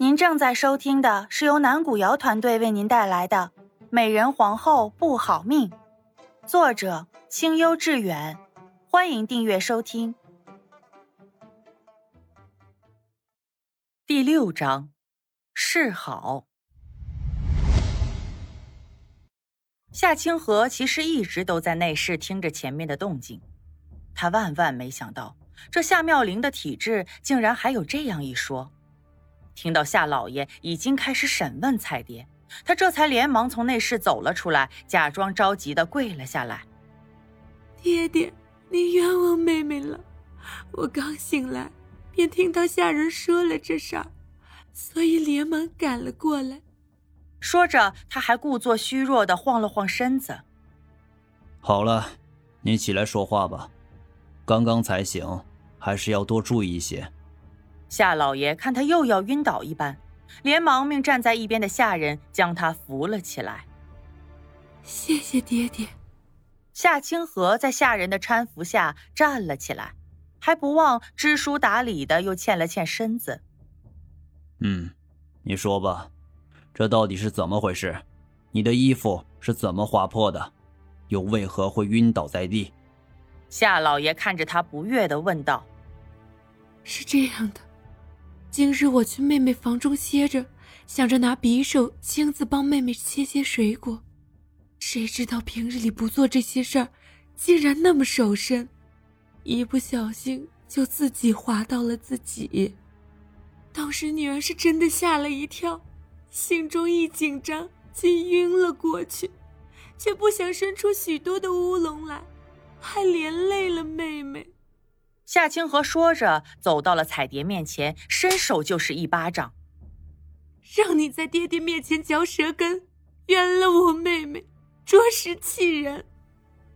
您正在收听的是由南古瑶团队为您带来的《美人皇后不好命》，作者清幽致远，欢迎订阅收听。第六章，示好。夏清河其实一直都在内室听着前面的动静，他万万没想到，这夏妙玲的体质竟然还有这样一说。听到夏老爷已经开始审问彩蝶，他这才连忙从内室走了出来，假装着急的跪了下来：“爹爹，你冤枉妹妹了。我刚醒来，便听到下人说了这事儿，所以连忙赶了过来。”说着，他还故作虚弱的晃了晃身子。“好了，你起来说话吧。刚刚才醒，还是要多注意一些。”夏老爷看他又要晕倒一般，连忙命站在一边的下人将他扶了起来。谢谢爹爹。夏清河在下人的搀扶下站了起来，还不忘知书达理的又欠了欠身子。嗯，你说吧，这到底是怎么回事？你的衣服是怎么划破的？又为何会晕倒在地？夏老爷看着他不悦的问道：“是这样的。”今日我去妹妹房中歇着，想着拿匕首亲自帮妹妹切切水果，谁知道平日里不做这些事儿，竟然那么守身，一不小心就自己划到了自己。当时女儿是真的吓了一跳，心中一紧张，竟晕了过去，却不想生出许多的乌龙来，还连累了妹妹。夏清河说着，走到了彩蝶面前，伸手就是一巴掌。让你在爹爹面前嚼舌根，冤了我妹妹，着实气人。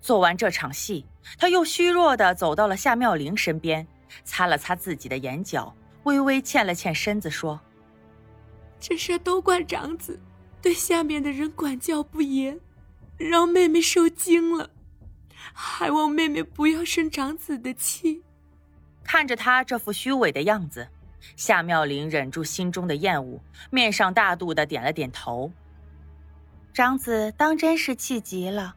做完这场戏，他又虚弱的走到了夏妙玲身边，擦了擦自己的眼角，微微欠了欠身子，说：“这事都怪长子，对下面的人管教不严，让妹妹受惊了，还望妹妹不要生长子的气。”看着他这副虚伪的样子，夏妙玲忍住心中的厌恶，面上大度的点了点头。长子当真是气急了，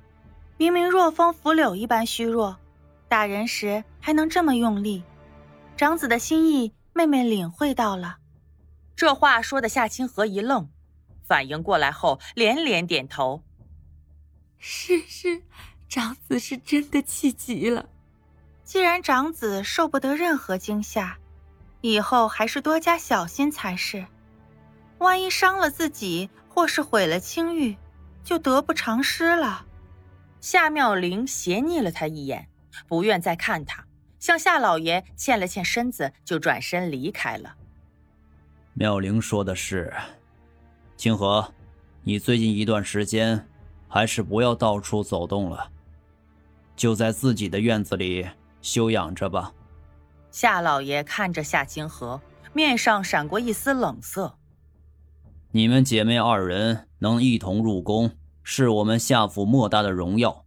明明若风拂柳一般虚弱，打人时还能这么用力。长子的心意，妹妹领会到了。这话说的夏清河一愣，反应过来后连连点头：“是是，长子是真的气急了。”既然长子受不得任何惊吓，以后还是多加小心才是。万一伤了自己，或是毁了清誉，就得不偿失了。夏妙玲斜睨了他一眼，不愿再看他，向夏老爷欠了欠身子，就转身离开了。妙玲说的是，清河，你最近一段时间，还是不要到处走动了，就在自己的院子里。休养着吧。夏老爷看着夏清河，面上闪过一丝冷色。你们姐妹二人能一同入宫，是我们夏府莫大的荣耀。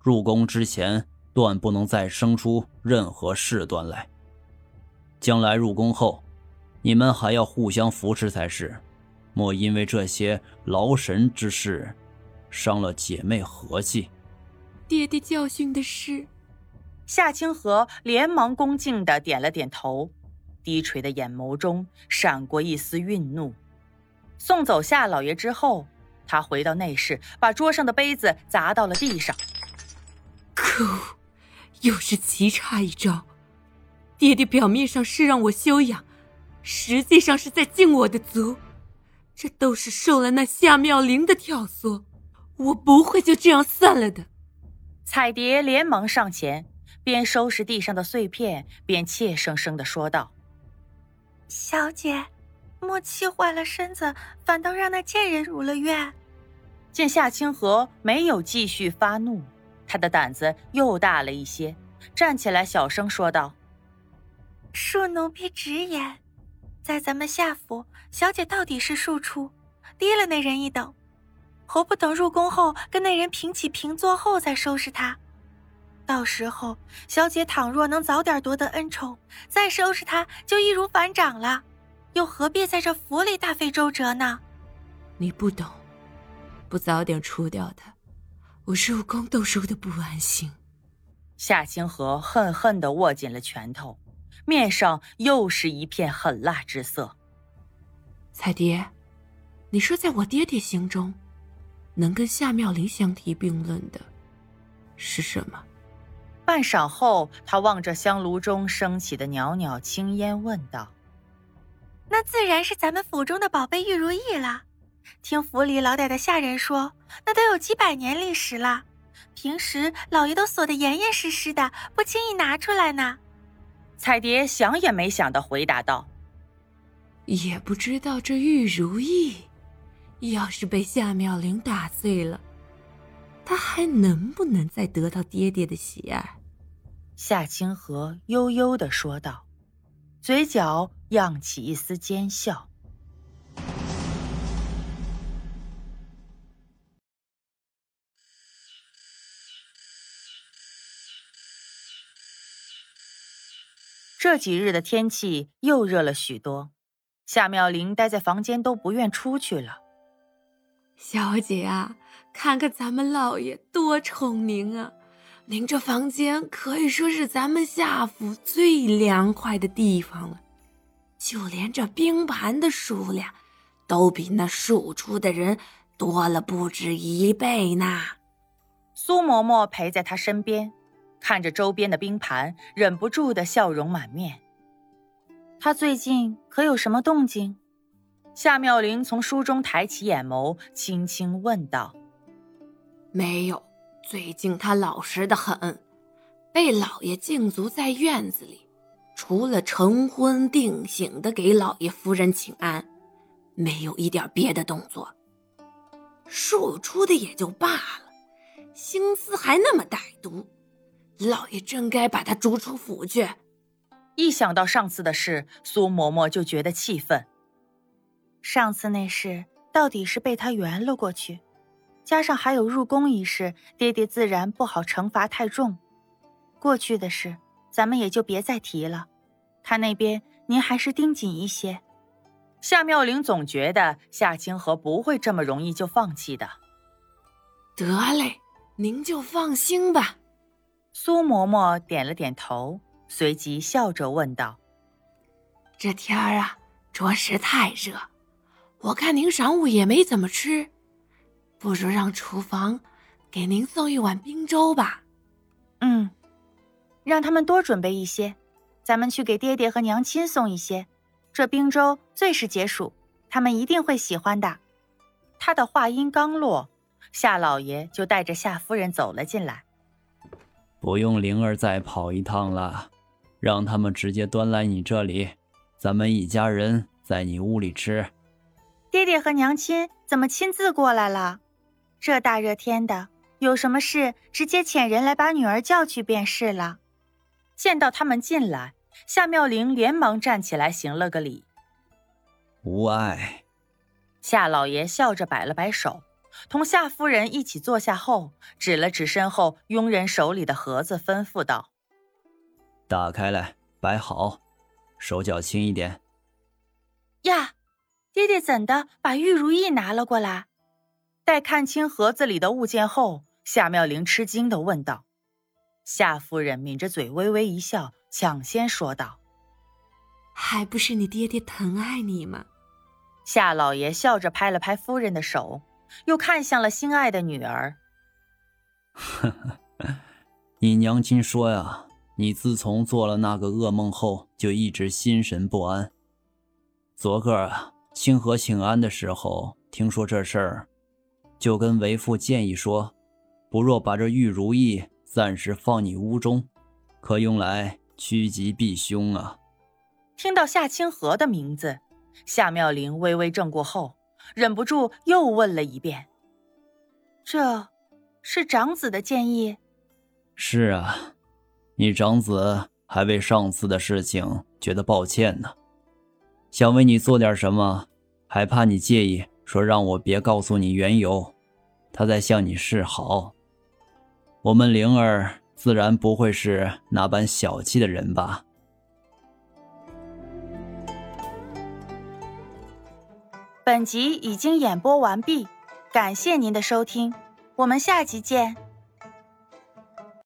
入宫之前，断不能再生出任何事端来。将来入宫后，你们还要互相扶持才是，莫因为这些劳神之事，伤了姐妹和气。爹爹教训的是。夏清河连忙恭敬的点了点头，低垂的眼眸中闪过一丝愠怒。送走夏老爷之后，他回到内室，把桌上的杯子砸到了地上。可恶，又是棋差一招！爹爹表面上是让我休养，实际上是在禁我的足，这都是受了那夏妙玲的挑唆，我不会就这样散了的。彩蝶连忙上前。边收拾地上的碎片，边怯生生的说道：“小姐，莫气坏了身子，反倒让那贱人入了愿。”见夏清河没有继续发怒，他的胆子又大了一些，站起来小声说道：“恕奴婢直言，在咱们夏府，小姐到底是庶出，低了那人一等，何不等入宫后跟那人平起平坐后再收拾她？”到时候，小姐倘若能早点夺得恩宠，再收拾他就易如反掌了。又何必在这府里大费周折呢？你不懂，不早点除掉他，我入宫都受得不安心。夏清河恨恨的握紧了拳头，面上又是一片狠辣之色。彩蝶，你说在我爹爹心中，能跟夏妙玲相提并论的是什么？半晌后，他望着香炉中升起的袅袅青烟，问道：“那自然是咱们府中的宝贝玉如意了。听府里老歹的下人说，那都有几百年历史了。平时老爷都锁得严严实实的，不轻易拿出来呢。”彩蝶想也没想的回答道：“也不知道这玉如意，要是被夏妙玲打碎了，她还能不能再得到爹爹的喜爱？”夏清河悠悠的说道，嘴角漾起一丝奸笑。这几日的天气又热了许多，夏妙玲待在房间都不愿出去了。小姐啊，看看咱们老爷多宠您啊！您这房间可以说是咱们夏府最凉快的地方了，就连这冰盘的数量，都比那庶出的人多了不止一倍呢。苏嬷嬷陪在他身边，看着周边的冰盘，忍不住的笑容满面。他最近可有什么动静？夏妙玲从书中抬起眼眸，轻轻问道：“没有。”最近他老实的很，被老爷禁足在院子里，除了晨昏定省的给老爷夫人请安，没有一点别的动作。庶出的也就罢了，心思还那么歹毒，老爷真该把他逐出府去。一想到上次的事，苏嬷嬷就觉得气愤。上次那事到底是被他圆了过去。加上还有入宫一事，爹爹自然不好惩罚太重。过去的事，咱们也就别再提了。他那边您还是盯紧一些。夏妙玲总觉得夏清河不会这么容易就放弃的。得嘞，您就放心吧。苏嬷嬷点了点头，随即笑着问道：“这天儿啊，着实太热，我看您晌午也没怎么吃。”不如让厨房给您送一碗冰粥吧。嗯，让他们多准备一些，咱们去给爹爹和娘亲送一些。这冰粥最是解暑，他们一定会喜欢的。他的话音刚落，夏老爷就带着夏夫人走了进来。不用灵儿再跑一趟了，让他们直接端来你这里，咱们一家人在你屋里吃。爹爹和娘亲怎么亲自过来了？这大热天的，有什么事直接遣人来把女儿叫去便是了。见到他们进来，夏妙玲连忙站起来行了个礼。无碍。夏老爷笑着摆了摆手，同夏夫人一起坐下后，指了指身后佣人手里的盒子，吩咐道：“打开来，摆好，手脚轻一点。”呀，爹爹怎的把玉如意拿了过来？待看清盒子里的物件后，夏妙玲吃惊的问道：“夏夫人抿着嘴微微一笑，抢先说道：‘还不是你爹爹疼爱你吗？’”夏老爷笑着拍了拍夫人的手，又看向了心爱的女儿：“呵呵，你娘亲说呀，你自从做了那个噩梦后，就一直心神不安。昨个啊，清河请安的时候，听说这事儿。”就跟为父建议说，不若把这玉如意暂时放你屋中，可用来趋吉避凶啊。听到夏清河的名字，夏妙玲微微怔过后，忍不住又问了一遍：“这，是长子的建议？”“是啊，你长子还为上次的事情觉得抱歉呢，想为你做点什么，还怕你介意。”说让我别告诉你缘由，他在向你示好。我们灵儿自然不会是那般小气的人吧？本集已经演播完毕，感谢您的收听，我们下集见。